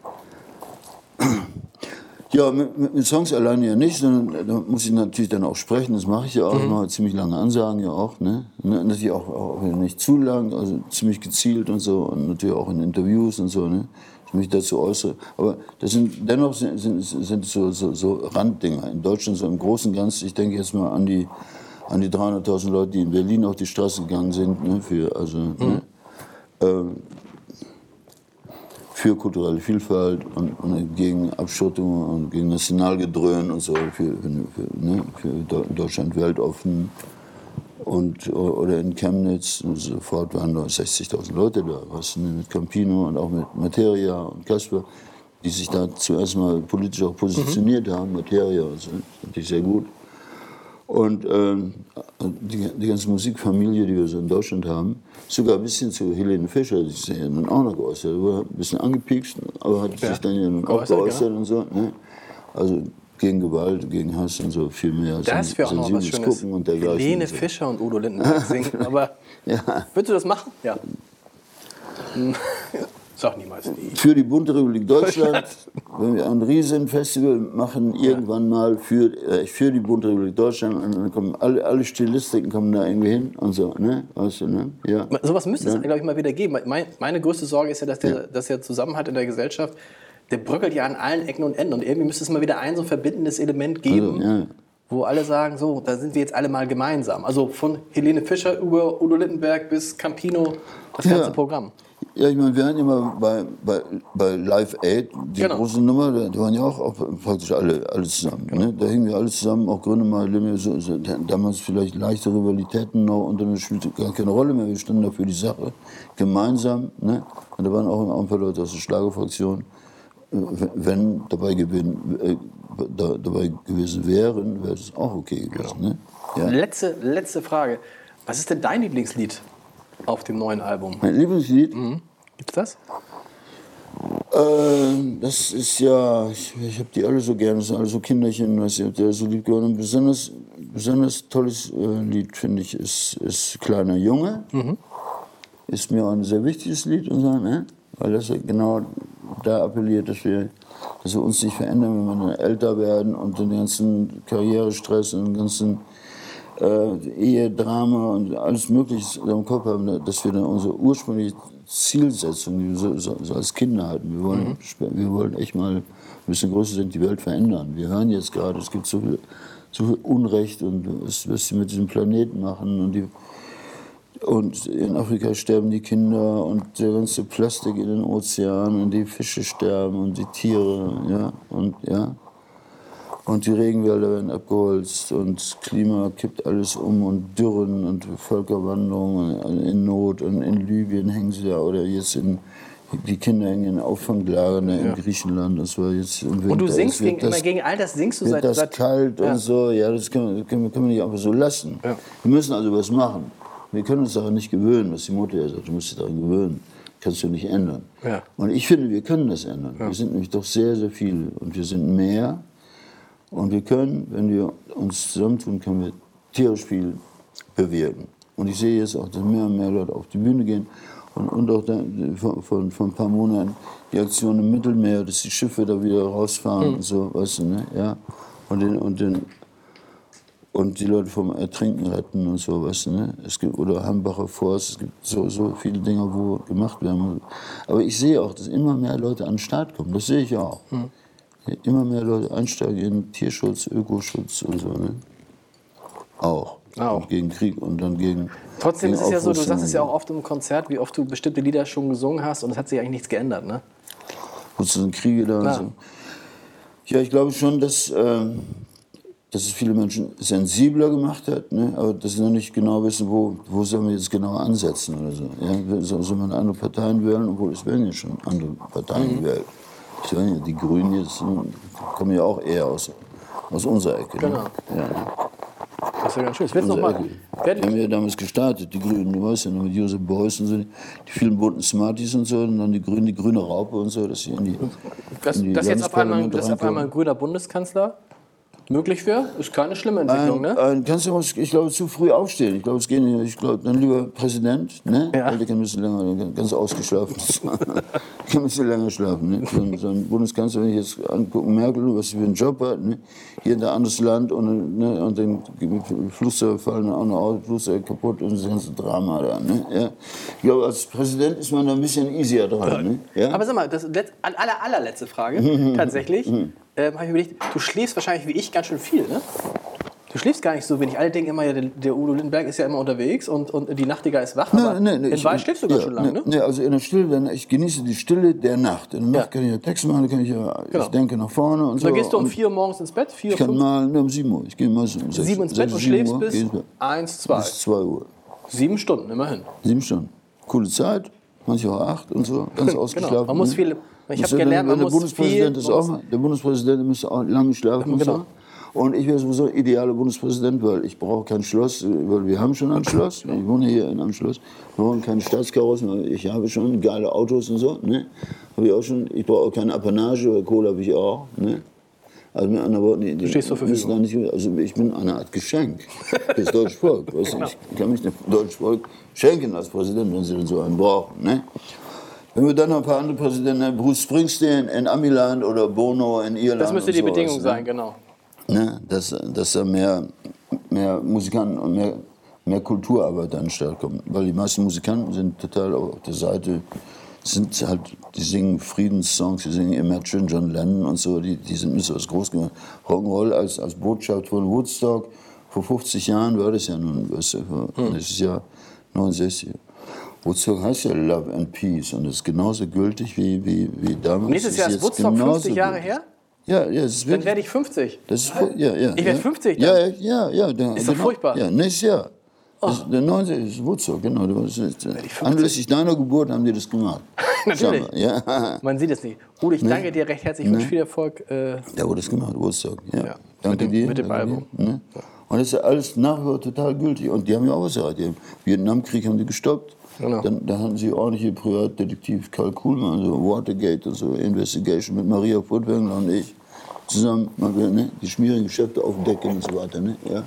Ja, mit, mit, Songs alleine ja nicht, sondern da muss ich natürlich dann auch sprechen. Das mache ich ja auch. Mhm. Mache ziemlich lange Ansagen ja auch. Ne? ne? Natürlich auch, auch nicht zu lang, also ziemlich gezielt und so. Und natürlich auch in Interviews und so. Ne? Ich mich dazu äußere. Aber das sind dennoch sind, sind, sind so, so, so Randdinger. In Deutschland so im Großen und Ganzen, ich denke jetzt mal an die, an die 300.000 Leute, die in Berlin auf die Straße gegangen sind. Ne? Für, also, ne? mhm. ne? Für kulturelle Vielfalt und, und gegen Abschottung und gegen Nationalgedröhn und so, für, für, ne, für Deutschland weltoffen. Und, oder in Chemnitz, sofort waren da 60.000 Leute da, was mit Campino und auch mit Materia und Kasper, die sich da zuerst mal politisch auch positioniert mhm. haben. Materia, also, fand ich sehr gut. Und äh, die, die, ganze Musikfamilie, die wir so in Deutschland haben, sogar ein bisschen zu Helene Fischer, die sich ja nun auch noch geäußert war ein bisschen angepiekst, aber hat ja. sich dann ja nun auch geäußert genau. und so. Ne? Also gegen Gewalt, gegen Hass und so viel mehr. Das wäre auch noch was Schönes. Gucken und Helene Fischer und Udo Lindenberg singen. Aber ja. würdest du das machen? Ja. Sag niemals nie. Für die Bundesrepublik Deutschland, wenn wir ein Riesenfestival machen, irgendwann mal für, äh, für die Bundesrepublik Deutschland, und dann kommen alle, alle Stilistiken kommen da irgendwie hin und so, ne? Du, ne? Ja. Sowas müsste es, glaube ich, mal wieder geben. Meine, meine größte Sorge ist ja, dass der, ja. dass der Zusammenhalt in der Gesellschaft, der bröckelt ja an allen Ecken und Enden. Und irgendwie müsste es mal wieder ein so verbindendes Element geben. Also, ja wo alle sagen, so, da sind wir jetzt alle mal gemeinsam. Also von Helene Fischer über Udo Lindenberg bis Campino, das ganze ja. Programm. Ja, ich meine, wir hatten immer bei, bei, bei Live Aid, die genau. große Nummer, da waren ja auch, auch praktisch alle, alle zusammen. Genau. Ne? Da hingen wir alle zusammen, auch Grönemeyer, Limme, so, so, damals vielleicht leichte Rivalitäten noch und dann spielte gar keine Rolle mehr. Wir standen da für die Sache gemeinsam. Ne? Und da waren auch ein paar Leute aus der Schlagerfraktion. Wenn dabei, gewesen, äh, da, dabei gewesen wären, wäre es auch okay gewesen. Genau. Ne? Ja? Letzte, letzte Frage. Was ist denn dein Lieblingslied? Auf dem neuen Album? Mein Lieblingslied? Mhm. Gibt's das? Äh, das ist ja, ich, ich habe die alle so gerne, das sind alle so Kinderchen, was ich der so lieb geworden. Ein besonders, besonders tolles äh, Lied, finde ich, ist, ist Kleiner Junge. Mhm. Ist mir auch ein sehr wichtiges Lied, und so, ne? weil das genau da appelliert, dass wir, dass wir uns nicht verändern, wenn wir älter werden und den ganzen Karrierestress und den ganzen äh, Ehedrama und alles Mögliche im Kopf haben, dass wir dann unsere ursprüngliche Zielsetzung, die wir so, so, so als Kinder hatten, wir wollen, mhm. wir wollen echt mal ein bisschen größer sind, die Welt verändern. Wir hören jetzt gerade, es gibt so viel, so viel Unrecht und was, was sie mit diesem Planeten machen und die, und in Afrika sterben die Kinder und der ganze Plastik in den Ozeanen und die Fische sterben und die Tiere, ja, und ja. Und die Regenwälder werden abgeholzt und das Klima kippt alles um und Dürren und Völkerwanderung in Not. Und in Libyen hängen sie ja, oder jetzt in, die Kinder hängen in Auffanglagern in ja. Griechenland. Das war jetzt im Winter. Und du singst gegen, das, immer gegen all das, singst du seit... das seit, kalt ja. und so, ja, das können, wir, können, können wir nicht einfach so lassen. Ja. Wir müssen also was machen. Wir können uns daran nicht gewöhnen, was die Mutter ja sagt, du musst dich daran gewöhnen. Kannst du nicht ändern. Und ich finde, wir können das ändern. Wir sind nämlich doch sehr, sehr viele und wir sind mehr und wir können, wenn wir uns zusammentun, können wir tierisch viel bewirken. Und ich sehe jetzt auch, dass mehr und mehr Leute auf die Bühne gehen. Und, und auch da, von, von, ein paar Monaten die Aktion im Mittelmeer, dass die Schiffe da wieder rausfahren mhm. und so, weißt du, ne? Ja. Und, den, und, den, und die Leute vom Ertrinken retten und so, weißt du, ne? Es gibt, oder Hambacher Forst, es gibt so, so viele Dinge, wo gemacht werden. Aber ich sehe auch, dass immer mehr Leute an den Start kommen. Das sehe ich auch. Mhm immer mehr Leute einsteigen in Tierschutz, Ökoschutz und so. Ne? Auch. Auch. gegen Krieg und dann gegen. Trotzdem gegen ist es ja so, du sagst es ja auch oft im Konzert, wie oft du bestimmte Lieder schon gesungen hast und es hat sich eigentlich nichts geändert, ne? Wozu sind Kriege da und so. Ja, ich glaube schon, dass, äh, dass es viele Menschen sensibler gemacht hat, ne? aber dass sie noch nicht genau wissen, wo, wo sollen wir jetzt genau ansetzen oder so. Ja? Soll, soll man andere Parteien wählen, obwohl es werden ja schon andere Parteien mhm. gewählt. Ich weiß nicht, die Grünen jetzt kommen ja auch eher aus, aus unserer Ecke. Ne? Genau. Ja. Das ist ja ganz schön. Ich will noch mal. Die haben ja damals gestartet, die Grünen, du weißt ja noch, mit Josef Beuys und so, die vielen bunten Smarties und so, und dann die Grünen, die grüne Raupe und so, dass sie in die. Das, in die das jetzt auf einmal, das auf einmal ein grüner Bundeskanzler? Möglich wäre? Ist keine schlimme Entwicklung, ein, ne? Ein, kannst du, ich glaube, zu früh aufstehen. Ich glaube, es geht nicht. Ich glaube, dann lieber Präsident, ne? Ja. Weil der kann ein bisschen länger, ganz ausgeschlafen. kann ein bisschen länger schlafen, ne? So, so ein Bundeskanzler, wenn ich jetzt angucke, Merkel, was sie für einen Job hat, ne? Hier in ein anderes Land und, ne? und dann Flugzeuge fallen auch noch aus, Flugzeuge kaputt und das ganze Drama da, ne? Ja. Ich glaube, als Präsident ist man da ein bisschen easier dran, ne? Ja? Aber sag mal, das aller, allerletzte Frage, tatsächlich. Ähm, habe ich überlegt, du schläfst wahrscheinlich wie ich ganz schön viel, ne? Du schläfst gar nicht so wenig. Alle denken immer, ja, der, der Udo Lindenberg ist ja immer unterwegs und, und die Nachtigall ist wach. aber in ich- Wahrheit schläfst du ganz ja, schön lange, nee, ne? Nee, also in der Stille, dann, ich genieße die Stille der Nacht. In der Nacht Ja. kann ich ja Text machen, kann ich ja, Genau. ich denke nach vorne und so. Da gehst du um und 4 Uhr morgens ins Bett, 4 Ich kann fünf, mal ne, um 7 Uhr. Ich gehe mal so um 6, 7 ins Bett und 6, schläfst Uhr, bis gehe ins Bett. 1, 2. bis 2 Uhr. Sieben Stunden, immerhin. Sieben Stunden. Coole Zeit, manchmal auch acht und so, ganz ausgeschlafen. Genau. Man muss ne? viel- ich hab so, gelernt, man der muss Bundespräsident viel- ist auch, der Bundespräsident müsste auch lange schlafen und Genau. Und ich wäre sowieso idealer Bundespräsident, weil ich brauche kein Schloss, weil wir haben schon ein Schloss. Ich wohne hier in einem Schloss. Wir brauchen keine Staatskarossen, weil ich habe schon geile Autos und so. Ne? Habe ich auch schon. Ich brauche auch keine Apanage, weil Kohle habe ich auch. Ne? Also mit anderen Worten, die, die stehst müssen da nicht, also ich bin eine Art Geschenk fürs deutsche Volk. Weißt du? Genau. Ich kann mich dem deutschen Volk schenken als Präsident, wenn sie so einen brauchen. Ne? Wenn wir dann noch ein paar andere Präsidenten Bruce Springsteen in Amiland oder Bono in Irland. Das müsste die sowas, Bedingung ne? sein, genau. Ne? Dass, dass da mehr, mehr Musikanten und mehr, mehr Kulturarbeit an den Start kommen. Weil die meisten Musikanten sind total auf der Seite, sind halt, die singen Friedenssongs, die singen Imagine, John Lennon und so, die, die sind nicht so was groß gemacht. Rock'n'Roll als, als Botschaft von Woodstock, vor 50 Jahren war das ja nun, weißt du, Hm. das ist ja 69. Woodstock heißt ja Love and Peace und ist genauso gültig wie, wie, wie damals. Nächstes Jahr ist Woodstock genauso 50 Jahre gültig. her? Ja, ja, es ist Dann werde ich 50. Das ist, ja, ja, Ich werd ja. 50 Ja, dann. ja, ja. ja dann, Ist doch furchtbar. Oh. Ja, nächstes Jahr. Das, der 19. ist Woodstock, genau. Das ist, ich 50. anlässlich deiner Geburt haben die das gemacht. Natürlich. Ja, Man sieht es nicht. Udo, ich danke dir recht herzlich. Ich wünsche viel Erfolg. Äh, da wurde es gemacht, Woodstock. Ja. Ja, Danke mit dem- dir. mit dem Album. Ne? Und das ist alles nach wie vor total gültig. Und die haben ja auch was erreicht. Den Vietnamkrieg haben die gestoppt. Genau. Dann, dann hatten sie ordentliche Privatdetektiv Karl Kuhlmann, so Watergate und so, Investigation mit Maria Furtwängler und ich. Zusammen, ne, die schmierigen Geschäfte aufdecken und so weiter. Ne? Ja.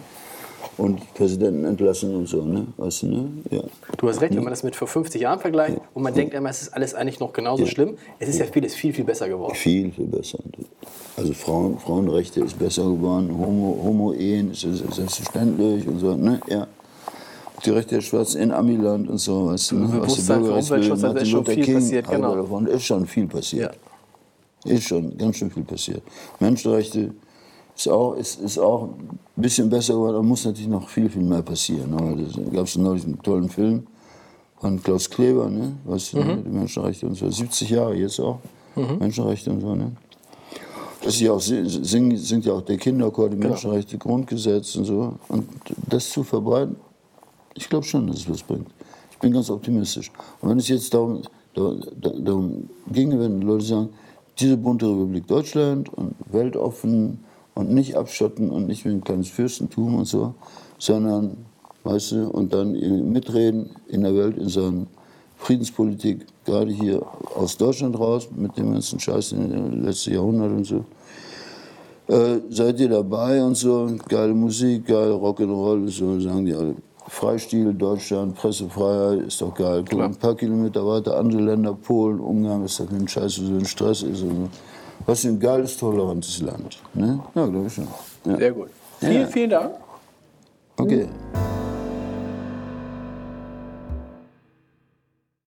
Und Präsidenten entlassen und so, ne? Weißt du, ne? Ja. du hast recht, wenn man das mit vor 50 Jahren vergleicht und man denkt immer, es ist alles eigentlich noch genauso schlimm. Es ist ja vieles viel, viel besser geworden. Viel, viel besser. Also Frauen, Frauenrechte ist besser geworden, Homo, Homo-Ehen ist selbstverständlich und so, ne? Ja. Die Rechte der Schwarzen in Amiland und so, weißt du, ne? Bewusstsein für Umweltschutz, da ist schon viel King, passiert, genau. Davon ist schon viel passiert. Ist schon ganz schön viel passiert. Menschenrechte ist auch, ist, ist auch ein bisschen besser geworden, aber muss natürlich noch viel, viel mehr passieren. Aber da gab es neulich einen tollen Film von Klaus Kleber, ne? weißt du, Mhm. die Menschenrechte und so. 70 Jahre jetzt auch, Menschenrechte und so. Ne? Das ist ja auch, singen, singt ja auch der Kinderchor, Genau. die Menschenrechte, Grundgesetz und so. Und das zu verbreiten, ich glaube schon, dass es was bringt. Ich bin ganz optimistisch. Und wenn es jetzt darum, darum, ginge, wenn Leute sagen, diese bunte Republik Deutschland und weltoffen und nicht abschotten und nicht wie ein kleines Fürstentum und so, sondern, weißt du, und dann mitreden in der Welt in Sachen Friedenspolitik, gerade hier aus Deutschland raus, mit dem ganzen Scheiß in den letzten Jahrhundert und so. Äh, seid ihr dabei und so, geile Musik, geil Rock'n'Roll, so sagen die alle. Freistil, Deutschland, Pressefreiheit, ist doch geil. Guck, ein paar Kilometer weiter, andere Länder, Polen, Ungarn, ist doch kein Scheiß, so ein Stress ist. Und. Was für ein geiles, tolerantes Land. Ne? Ja, glaube ich schon. Ja. Sehr gut. Ja. Vielen, vielen Dank. Okay.